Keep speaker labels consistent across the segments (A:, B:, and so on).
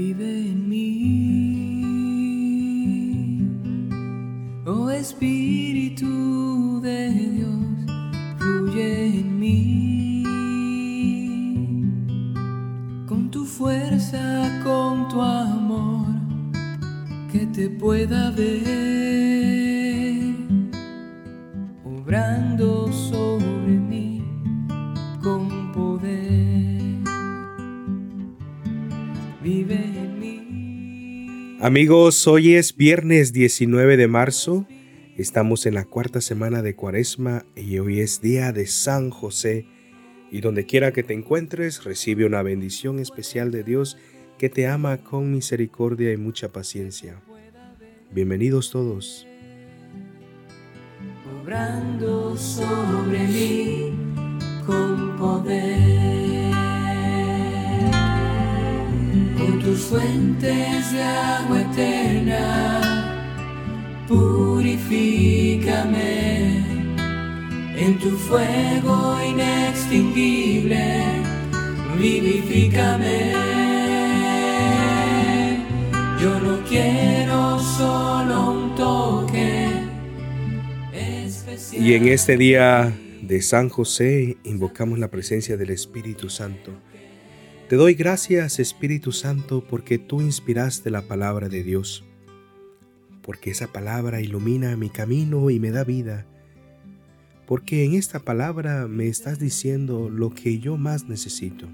A: vive en mí. Oh Espíritu de Dios, fluye en mí. Con tu fuerza, con tu amor, que te pueda ver, obrando sobre
B: Amigos, hoy es viernes 19 de marzo. Estamos en la cuarta semana de Cuaresma y hoy es día de San José. Y donde quiera que te encuentres, recibe una bendición especial de Dios que te ama con misericordia y mucha paciencia. Bienvenidos todos.
A: obrando sobre mí con poder. Fuentes de agua eterna, purifícame. En tu fuego inextinguible, vivifícame. Yo no quiero solo un toque especial.
B: Y en este día de San José invocamos la presencia del Espíritu Santo. Te doy gracias, Espíritu Santo, porque tú inspiraste la palabra de Dios, porque esa palabra ilumina mi camino y me da vida, porque en esta palabra me estás diciendo lo que yo más necesito.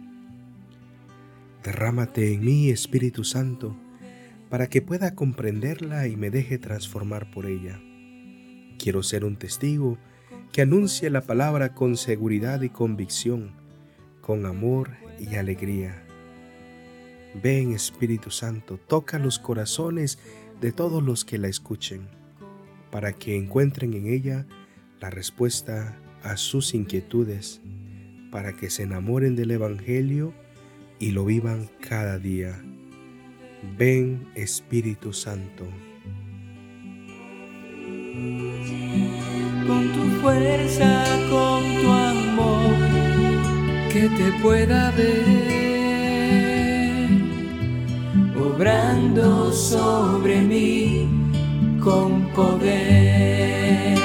B: Derrámate en mí, Espíritu Santo, para que pueda comprenderla y me deje transformar por ella. Quiero ser un testigo que anuncie la palabra con seguridad y convicción, con amor y alegría. Ven Espíritu Santo, toca los corazones de todos los que la escuchen, para que encuentren en ella la respuesta a sus inquietudes, para que se enamoren del Evangelio y lo vivan cada día. Ven Espíritu Santo.
A: con tu fuerza, con tu amor, que te pueda ver, obrando sobre mí con poder,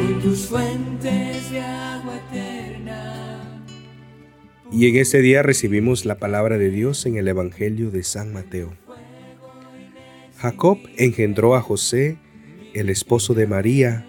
A: con tus fuentes de agua eterna.
B: Y en ese día recibimos la palabra de Dios en el Evangelio de San Mateo. Jacob engendró a José, el esposo de María,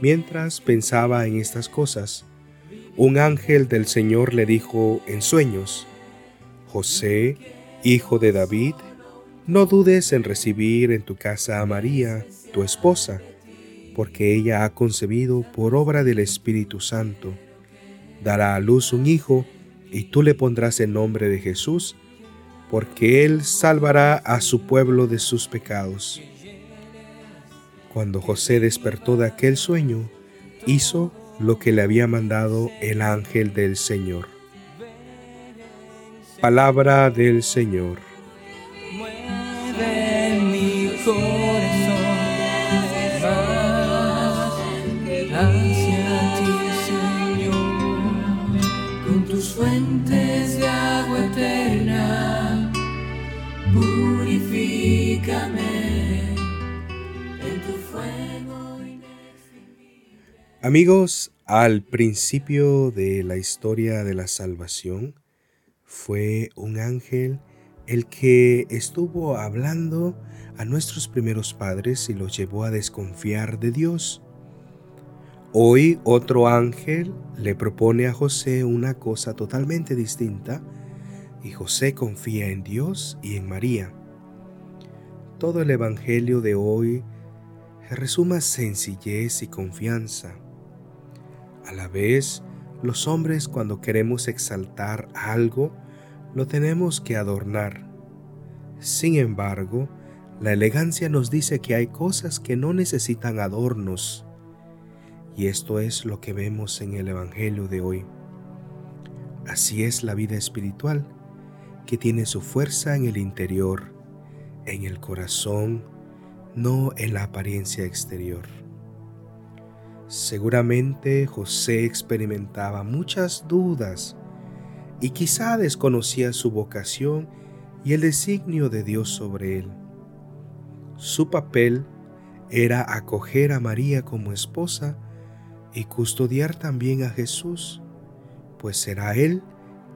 B: Mientras pensaba en estas cosas, un ángel del Señor le dijo en sueños, José, hijo de David, no dudes en recibir en tu casa a María, tu esposa, porque ella ha concebido por obra del Espíritu Santo. Dará a luz un hijo, y tú le pondrás el nombre de Jesús, porque él salvará a su pueblo de sus pecados. Cuando José despertó de aquel sueño, hizo lo que le había mandado el ángel del Señor. Palabra del Señor.
A: Mueve mi corazón hacia ti, Señor, con tus fuentes de agua eterna, purifícame.
B: Amigos, al principio de la historia de la salvación fue un ángel el que estuvo hablando a nuestros primeros padres y los llevó a desconfiar de Dios. Hoy otro ángel le propone a José una cosa totalmente distinta y José confía en Dios y en María. Todo el Evangelio de hoy resuma sencillez y confianza. A la vez, los hombres cuando queremos exaltar algo, lo tenemos que adornar, Sin embargo, la elegancia nos dice que hay cosas que no necesitan adornos. Y esto es lo que vemos en el Evangelio de hoy. Así es la vida espiritual, que tiene su fuerza en el interior, en el corazón, no en la apariencia exterior. Seguramente José experimentaba muchas dudas y quizá desconocía su vocación y el designio de Dios sobre él. Su papel era acoger a María como esposa y custodiar también a Jesús, pues será Él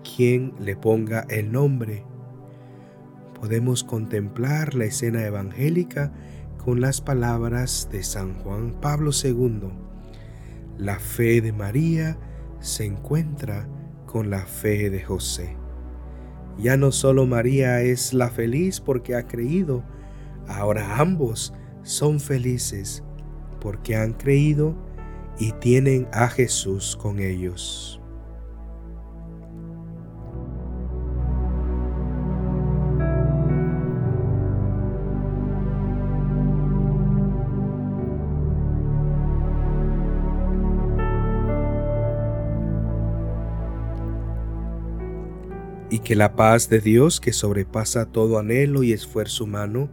B: quien le ponga el nombre. Podemos contemplar la escena evangélica con las palabras de San Juan Pablo II. La fe de María se encuentra con la fe de José. Ya no solo María es la feliz porque ha creído, ahora ambos son felices porque han creído y tienen a Jesús con ellos. Que la paz de Dios, que sobrepasa todo anhelo y esfuerzo humano,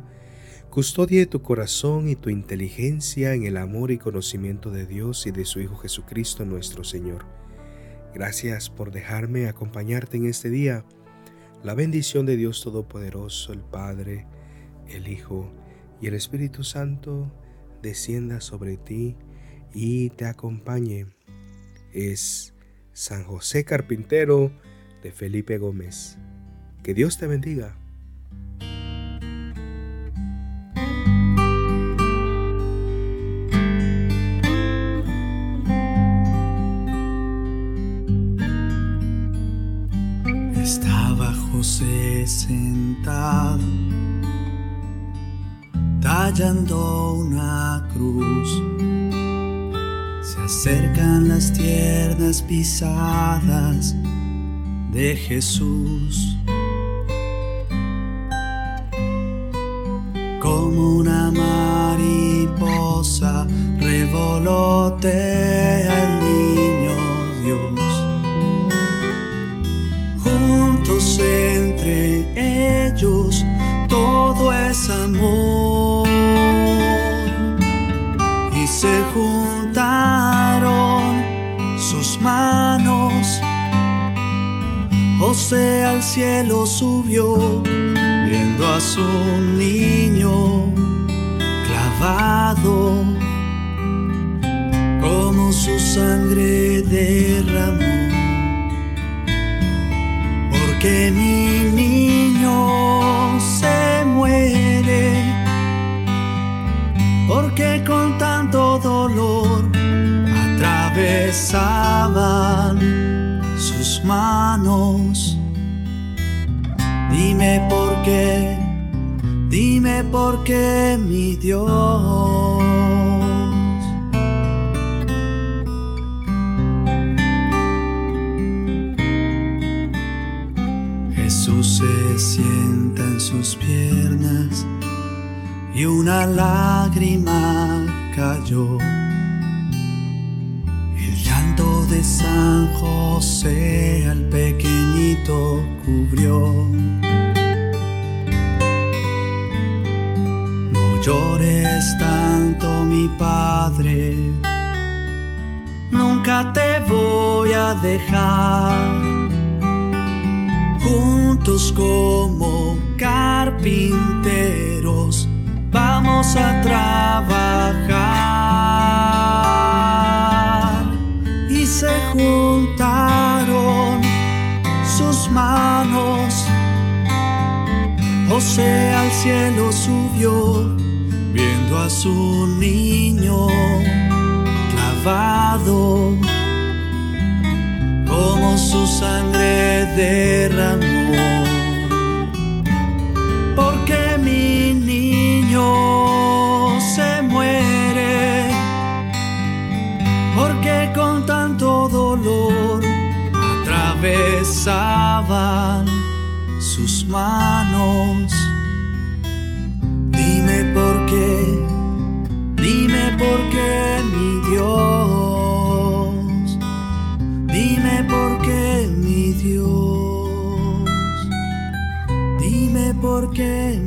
B: custodie tu corazón y tu inteligencia en el amor y conocimiento de Dios y de su Hijo Jesucristo nuestro Señor. Gracias por dejarme acompañarte en este día. La bendición de Dios Todopoderoso, el Padre, el Hijo y el Espíritu Santo descienda sobre ti y te acompañe. Es San José Carpintero, de Felipe Gómez. Que Dios te bendiga.
C: Estaba José sentado, tallando una cruz. Se acercan las tiernas pisadas de Jesús. Como una mariposa revolotea el niño Dios. Juntos entre ellos todo es amor. Y se juntaron José al cielo subió, viendo a su niño clavado, como su sangre derramó. Porque mi niño se muere, porque con tanto dolor atravesaban manos. Dime por qué, dime por qué, mi Dios. Jesús se sienta en sus piernas y una lágrima cayó de San José al pequeñito cubrió. No llores tanto, mi padre, nunca te voy a dejar. Juntos como carpinteros vamos a trabajar se juntaron sus manos. José al cielo subió, viendo a su niño clavado, como su sangre derramó. sus manos. Dime por qué, dime por qué mi Dios, dime por qué mi Dios, dime por qué